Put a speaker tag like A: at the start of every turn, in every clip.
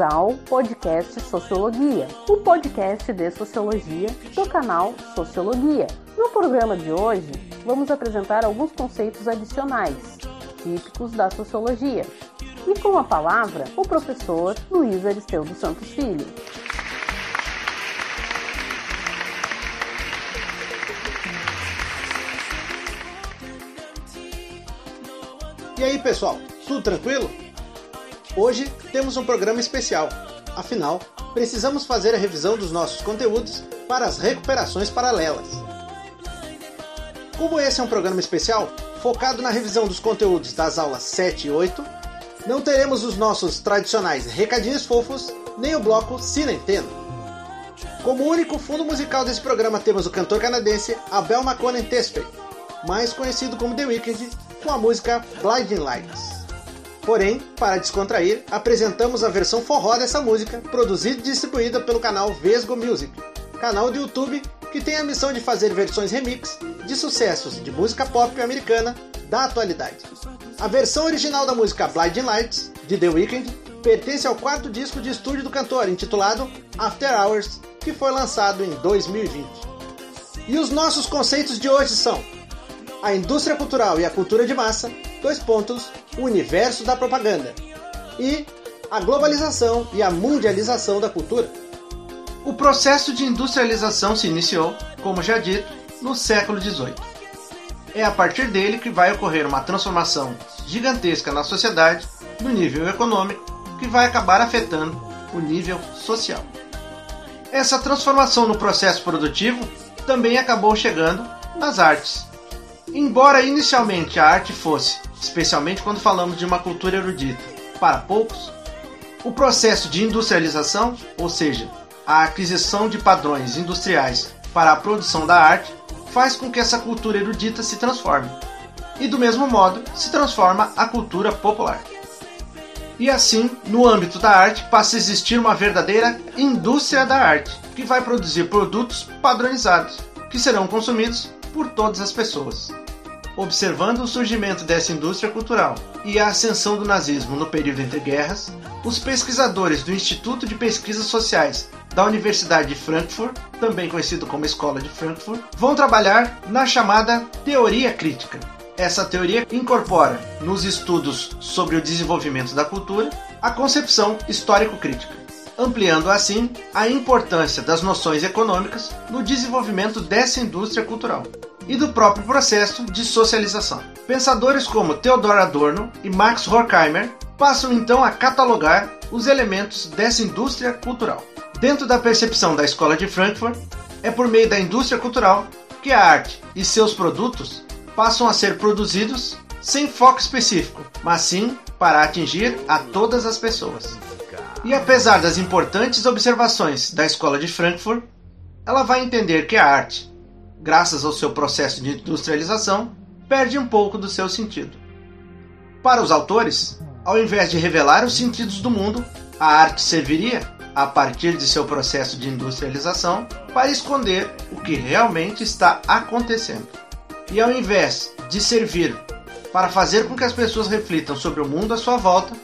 A: ao podcast Sociologia, o podcast de sociologia do canal Sociologia. No programa de hoje, vamos apresentar alguns conceitos adicionais, típicos da sociologia. E com a palavra, o professor Luiz Aristeu dos Santos Filho.
B: E aí, pessoal, tudo tranquilo? Hoje temos um programa especial. Afinal, precisamos fazer a revisão dos nossos conteúdos para as recuperações paralelas. Como esse é um programa especial, focado na revisão dos conteúdos das aulas 7 e 8, não teremos os nossos tradicionais recadinhos fofos, nem o bloco Cinenteno. Como único fundo musical desse programa temos o cantor canadense Abel McConan Tesfaye, mais conhecido como The Weeknd, com a música Blinding Lights. Porém, para descontrair, apresentamos a versão forró dessa música, produzida e distribuída pelo canal Vesgo Music, canal do YouTube que tem a missão de fazer versões remix de sucessos de música pop americana da atualidade. A versão original da música Blinding Lights, de The Weeknd, pertence ao quarto disco de estúdio do cantor, intitulado After Hours, que foi lançado em 2020. E os nossos conceitos de hoje são a indústria cultural e a cultura de massa, dois pontos, o universo da propaganda e a globalização e a mundialização da cultura. O processo de industrialização se iniciou, como já dito, no século XVIII. É a partir dele que vai ocorrer uma transformação gigantesca na sociedade, no nível econômico, que vai acabar afetando o nível social. Essa transformação no processo produtivo também acabou chegando nas artes. Embora inicialmente a arte fosse, especialmente quando falamos de uma cultura erudita, para poucos, o processo de industrialização, ou seja, a aquisição de padrões industriais para a produção da arte, faz com que essa cultura erudita se transforme. E do mesmo modo, se transforma a cultura popular. E assim, no âmbito da arte, passa a existir uma verdadeira indústria da arte, que vai produzir produtos padronizados, que serão consumidos por todas as pessoas. Observando o surgimento dessa indústria cultural e a ascensão do nazismo no período entre guerras, os pesquisadores do Instituto de Pesquisas Sociais da Universidade de Frankfurt, também conhecido como Escola de Frankfurt, vão trabalhar na chamada teoria crítica. Essa teoria incorpora, nos estudos sobre o desenvolvimento da cultura, a concepção histórico-crítica, ampliando assim a importância das noções econômicas no desenvolvimento dessa indústria cultural e do próprio processo de socialização. Pensadores como Theodor Adorno e Max Horkheimer passam então a catalogar os elementos dessa indústria cultural. Dentro da percepção da Escola de Frankfurt, é por meio da indústria cultural que a arte e seus produtos passam a ser produzidos sem foco específico, mas sim para atingir a todas as pessoas. E apesar das importantes observações da Escola de Frankfurt, ela vai entender que a arte graças ao seu processo de industrialização, perde um pouco do seu sentido. Para os autores, ao invés de revelar os sentidos do mundo, a arte serviria, a partir de seu processo de industrialização, para esconder o que realmente está acontecendo. E ao invés de servir para fazer com que as pessoas reflitam sobre o mundo à sua volta,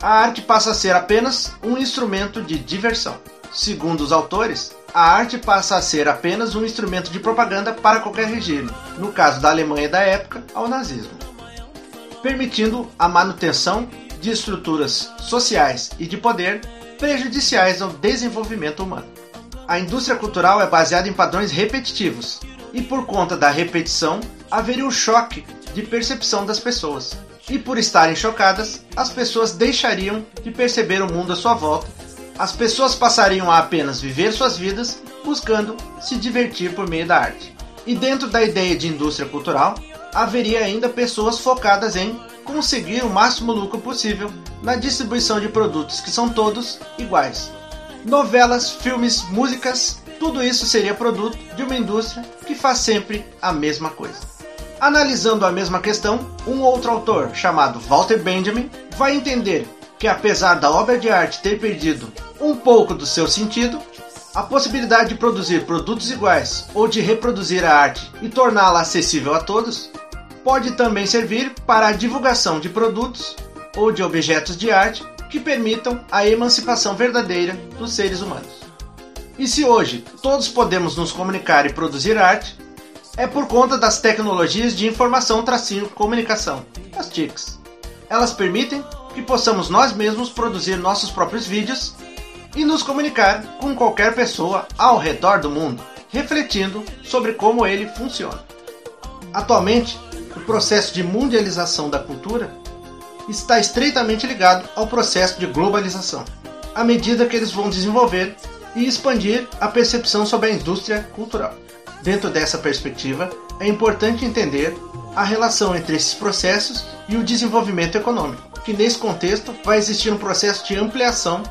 B: a arte passa a ser apenas um instrumento de diversão. Segundo os autores, a arte passa a ser apenas um instrumento de propaganda para qualquer regime, no caso da Alemanha da época, ao nazismo, permitindo a manutenção de estruturas sociais e de poder prejudiciais ao desenvolvimento humano. A indústria cultural é baseada em padrões repetitivos, e por conta da repetição haveria um choque de percepção das pessoas. E por estarem chocadas, as pessoas deixariam de perceber o mundo à sua volta as pessoas passariam a apenas viver suas vidas buscando se divertir por meio da arte. E dentro da ideia de indústria cultural, haveria ainda pessoas focadas em conseguir o máximo lucro possível na distribuição de produtos que são todos iguais. Novelas, filmes, músicas, tudo isso seria produto de uma indústria que faz sempre a mesma coisa. Analisando a mesma questão, um outro autor, chamado Walter Benjamin, vai entender que apesar da obra de arte ter perdido um pouco do seu sentido, a possibilidade de produzir produtos iguais ou de reproduzir a arte e torná-la acessível a todos pode também servir para a divulgação de produtos ou de objetos de arte que permitam a emancipação verdadeira dos seres humanos. E se hoje todos podemos nos comunicar e produzir arte, é por conta das tecnologias de informação tracinho comunicação, as TICs. Elas permitem que possamos nós mesmos produzir nossos próprios vídeos e nos comunicar com qualquer pessoa ao redor do mundo, refletindo sobre como ele funciona. Atualmente, o processo de mundialização da cultura está estreitamente ligado ao processo de globalização, à medida que eles vão desenvolver e expandir a percepção sobre a indústria cultural. Dentro dessa perspectiva, é importante entender a relação entre esses processos e o desenvolvimento econômico, que nesse contexto vai existir um processo de ampliação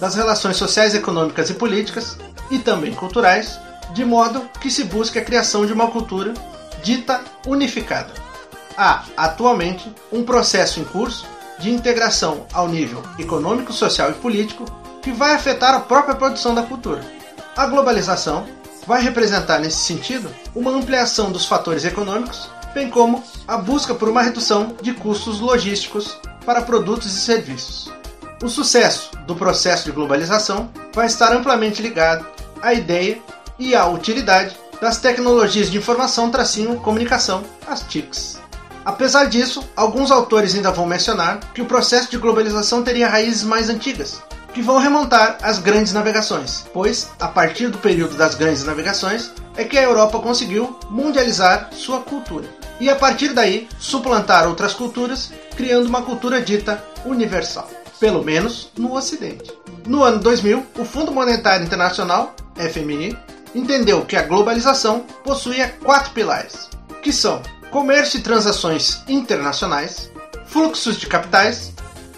B: das relações sociais, econômicas e políticas, e também culturais, de modo que se busque a criação de uma cultura dita unificada. Há, atualmente, um processo em curso de integração ao nível econômico, social e político que vai afetar a própria produção da cultura. A globalização vai representar, nesse sentido, uma ampliação dos fatores econômicos, bem como a busca por uma redução de custos logísticos para produtos e serviços. O sucesso do processo de globalização vai estar amplamente ligado à ideia e à utilidade das tecnologias de informação tracinho comunicação, as TICs. Apesar disso, alguns autores ainda vão mencionar que o processo de globalização teria raízes mais antigas, que vão remontar às grandes navegações, pois, a partir do período das grandes navegações, é que a Europa conseguiu mundializar sua cultura. E a partir daí, suplantar outras culturas, criando uma cultura dita universal, pelo menos no Ocidente. No ano 2000, o Fundo Monetário Internacional, FMI, entendeu que a globalização possuía quatro pilares, que são comércio e transações internacionais, fluxos de capitais,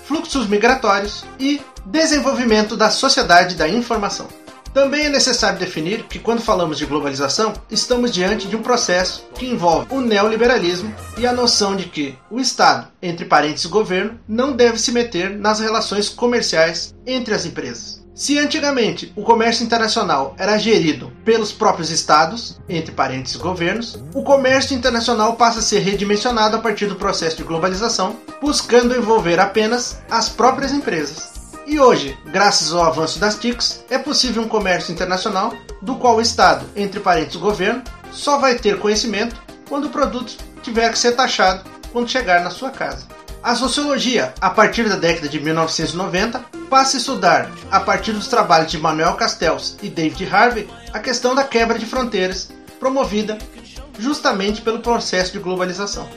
B: fluxos migratórios e desenvolvimento da sociedade da informação. Também é necessário definir que, quando falamos de globalização, estamos diante de um processo que envolve o neoliberalismo e a noção de que o Estado, entre parênteses governo, não deve se meter nas relações comerciais entre as empresas. Se antigamente o comércio internacional era gerido pelos próprios estados, entre parênteses governos, o comércio internacional passa a ser redimensionado a partir do processo de globalização, buscando envolver apenas as próprias empresas. E hoje, graças ao avanço das TICs, é possível um comércio internacional do qual o Estado, entre parênteses governo, só vai ter conhecimento quando o produto tiver que ser taxado quando chegar na sua casa. A sociologia, a partir da década de 1990, passa a estudar, a partir dos trabalhos de Manuel Castells e David Harvey, a questão da quebra de fronteiras, promovida justamente pelo processo de globalização.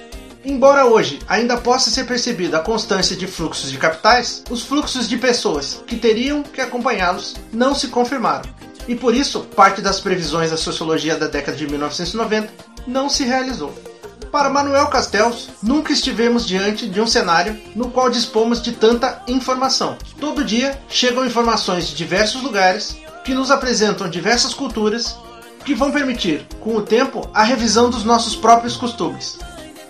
B: Embora hoje ainda possa ser percebida a constância de fluxos de capitais, os fluxos de pessoas que teriam que acompanhá-los não se confirmaram. E por isso, parte das previsões da sociologia da década de 1990 não se realizou. Para Manuel Castells, nunca estivemos diante de um cenário no qual dispomos de tanta informação. Todo dia chegam informações de diversos lugares que nos apresentam diversas culturas que vão permitir, com o tempo, a revisão dos nossos próprios costumes.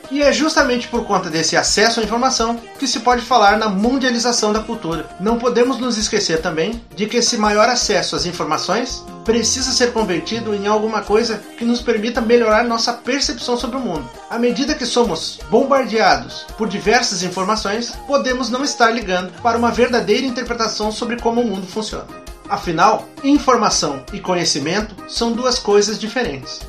B: E é justamente por conta desse acesso à informação que se pode falar na mundialização da cultura. Não podemos nos esquecer também de que esse maior acesso às informações precisa ser convertido em alguma coisa que nos permita melhorar nossa percepção sobre o mundo. À medida que somos bombardeados por diversas informações, podemos não estar ligando para uma verdadeira interpretação sobre como o mundo funciona. Afinal, informação e conhecimento são duas coisas diferentes.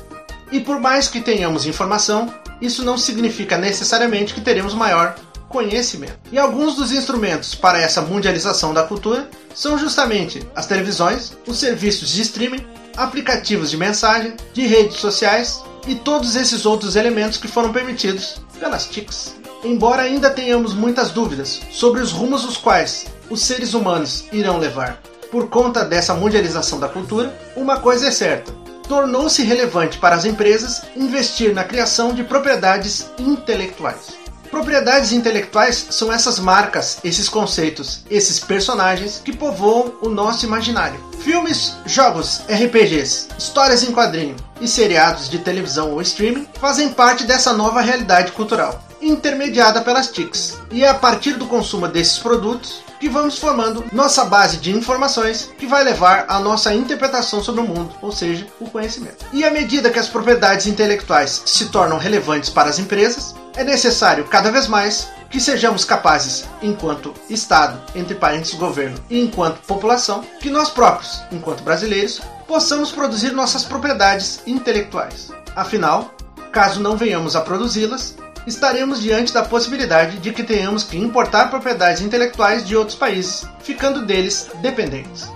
B: E por mais que tenhamos informação, isso não significa necessariamente que teremos maior conhecimento. E alguns dos instrumentos para essa mundialização da cultura são justamente as televisões, os serviços de streaming, aplicativos de mensagem, de redes sociais e todos esses outros elementos que foram permitidos pelas TICs. Embora ainda tenhamos muitas dúvidas sobre os rumos os quais os seres humanos irão levar por conta dessa mundialização da cultura, uma coisa é certa: tornou-se relevante para as empresas investir na criação de propriedades intelectuais. Propriedades intelectuais são essas marcas, esses conceitos, esses personagens que povoam o nosso imaginário. Filmes, jogos, RPGs, histórias em quadrinho e seriados de televisão ou streaming fazem parte dessa nova realidade cultural, intermediada pelas TICs. E é a partir do consumo desses produtos que vamos formando nossa base de informações que vai levar à nossa interpretação sobre o mundo, ou seja, o conhecimento. E à medida que as propriedades intelectuais se tornam relevantes para as empresas, é necessário cada vez mais que sejamos capazes, enquanto Estado, entre parênteses governo e enquanto população, que nós próprios, enquanto brasileiros, possamos produzir nossas propriedades intelectuais. Afinal, caso não venhamos a produzi-las, estaremos diante da possibilidade de que tenhamos que importar propriedades intelectuais de outros países, ficando deles dependentes.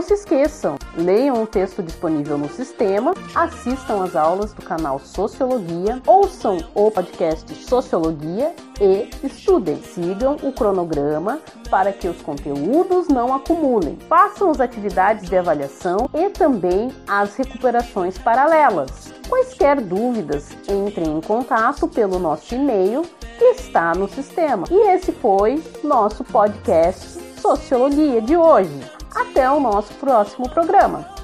A: Esqueçam, leiam o texto disponível no sistema, assistam às aulas do canal Sociologia, ouçam o podcast Sociologia e estudem. Sigam o cronograma para que os conteúdos não acumulem. Façam as atividades de avaliação e também as recuperações paralelas. Quaisquer dúvidas, entrem em contato pelo nosso e-mail que está no sistema. E esse foi nosso podcast Sociologia de hoje. Até o nosso próximo programa.